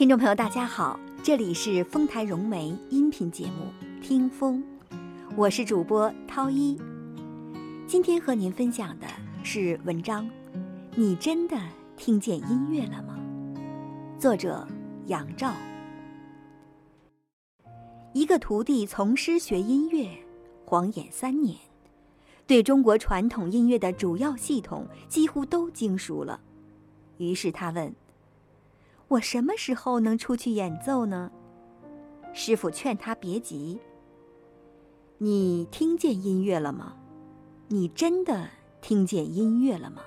听众朋友，大家好，这里是丰台融媒音频节目《听风》，我是主播涛一。今天和您分享的是文章《你真的听见音乐了吗》，作者杨照。一个徒弟从师学音乐，晃眼三年，对中国传统音乐的主要系统几乎都精熟了。于是他问。我什么时候能出去演奏呢？师傅劝他别急。你听见音乐了吗？你真的听见音乐了吗？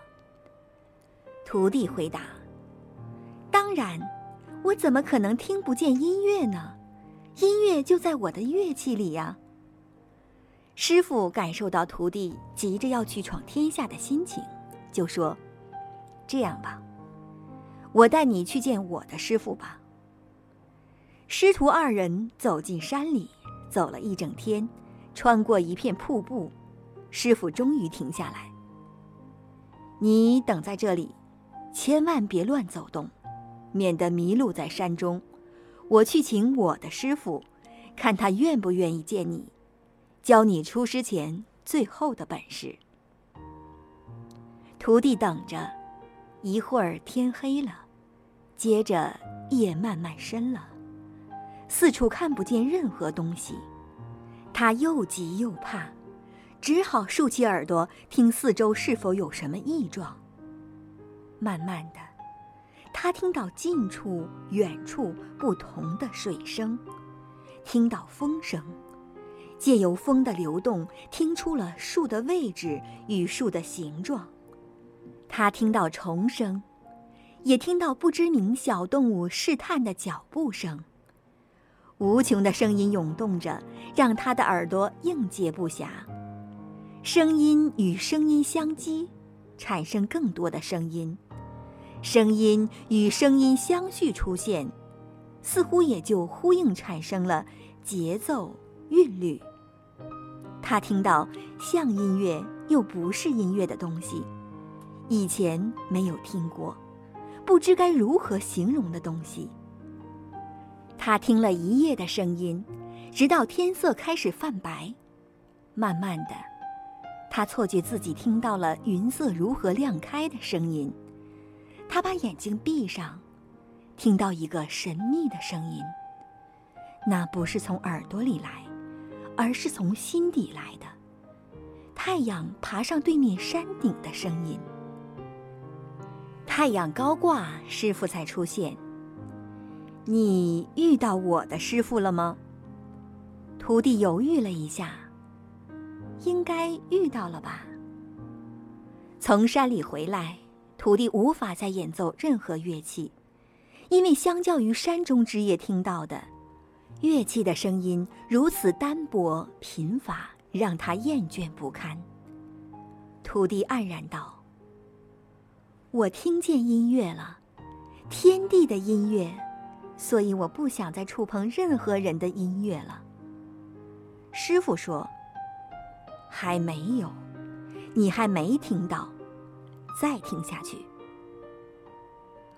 徒弟回答：“当然，我怎么可能听不见音乐呢？音乐就在我的乐器里呀。”师傅感受到徒弟急着要去闯天下的心情，就说：“这样吧。”我带你去见我的师傅吧。师徒二人走进山里，走了一整天，穿过一片瀑布，师傅终于停下来。你等在这里，千万别乱走动，免得迷路在山中。我去请我的师傅，看他愿不愿意见你，教你出师前最后的本事。徒弟等着，一会儿天黑了。接着，夜慢慢深了，四处看不见任何东西，他又急又怕，只好竖起耳朵听四周是否有什么异状。慢慢的，他听到近处、远处不同的水声，听到风声，借由风的流动，听出了树的位置与树的形状。他听到虫声。也听到不知名小动物试探的脚步声，无穷的声音涌动着，让他的耳朵应接不暇。声音与声音相击，产生更多的声音；声音与声音相续出现，似乎也就呼应产生了节奏韵律。他听到像音乐又不是音乐的东西，以前没有听过。不知该如何形容的东西。他听了一夜的声音，直到天色开始泛白。慢慢的，他错觉自己听到了云色如何亮开的声音。他把眼睛闭上，听到一个神秘的声音。那不是从耳朵里来，而是从心底来的。太阳爬上对面山顶的声音。太阳高挂，师傅才出现。你遇到我的师傅了吗？徒弟犹豫了一下，应该遇到了吧。从山里回来，徒弟无法再演奏任何乐器，因为相较于山中之夜听到的乐器的声音如此单薄贫乏，让他厌倦不堪。徒弟黯然道。我听见音乐了，天地的音乐，所以我不想再触碰任何人的音乐了。师傅说：“还没有，你还没听到，再听下去。”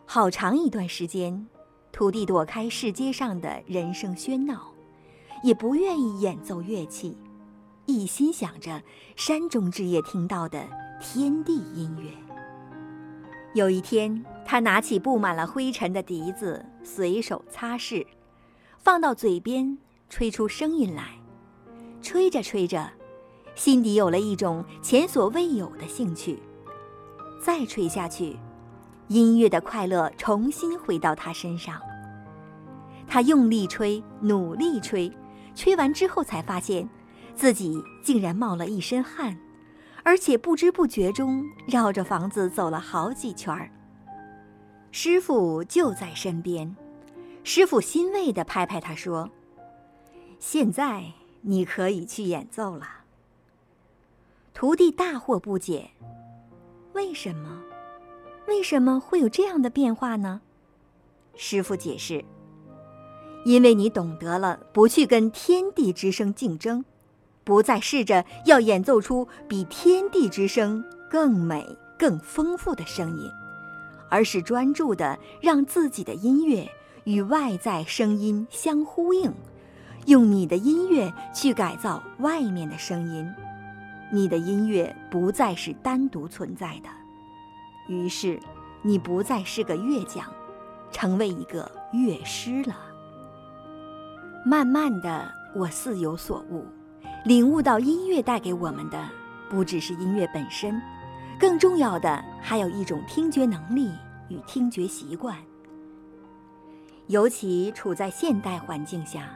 好长一段时间，徒弟躲开世界上的人声喧闹，也不愿意演奏乐器，一心想着山中之夜听到的天地音乐。有一天，他拿起布满了灰尘的笛子，随手擦拭，放到嘴边，吹出声音来。吹着吹着，心底有了一种前所未有的兴趣。再吹下去，音乐的快乐重新回到他身上。他用力吹，努力吹，吹完之后才发现，自己竟然冒了一身汗。而且不知不觉中绕着房子走了好几圈儿。师傅就在身边，师傅欣慰地拍拍他说：“现在你可以去演奏了。”徒弟大惑不解：“为什么？为什么会有这样的变化呢？”师傅解释：“因为你懂得了不去跟天地之声竞争。”不再试着要演奏出比天地之声更美、更丰富的声音，而是专注的让自己的音乐与外在声音相呼应，用你的音乐去改造外面的声音，你的音乐不再是单独存在的。于是，你不再是个乐匠，成为一个乐师了。慢慢的，我似有所悟，领悟到音乐带给我们的不只是音乐本身，更重要的还有一种听觉能力与听觉习惯。尤其处在现代环境下，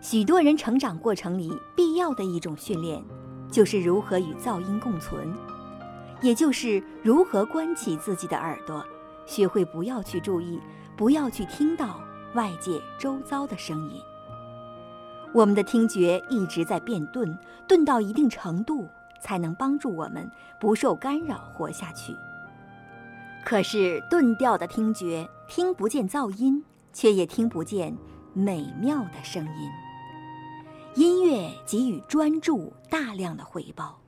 许多人成长过程里必要的一种训练，就是如何与噪音共存。也就是如何关起自己的耳朵，学会不要去注意，不要去听到外界周遭的声音。我们的听觉一直在变钝，钝到一定程度，才能帮助我们不受干扰活下去。可是钝掉的听觉，听不见噪音，却也听不见美妙的声音。音乐给予专注大量的回报。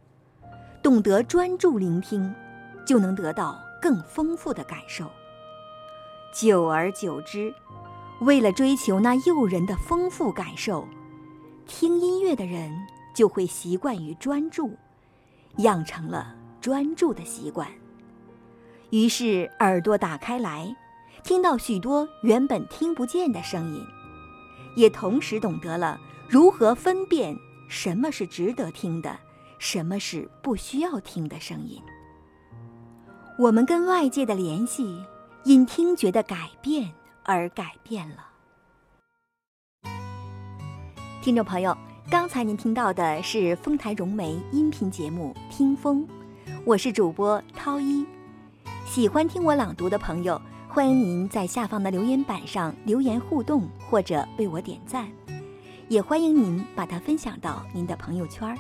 懂得专注聆听，就能得到更丰富的感受。久而久之，为了追求那诱人的丰富感受，听音乐的人就会习惯于专注，养成了专注的习惯。于是耳朵打开来，听到许多原本听不见的声音，也同时懂得了如何分辨什么是值得听的。什么是不需要听的声音？我们跟外界的联系因听觉的改变而改变了。听众朋友，刚才您听到的是丰台融媒音频节目《听风》，我是主播涛一。喜欢听我朗读的朋友，欢迎您在下方的留言板上留言互动，或者为我点赞，也欢迎您把它分享到您的朋友圈。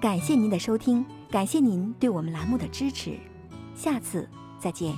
感谢您的收听，感谢您对我们栏目的支持，下次再见。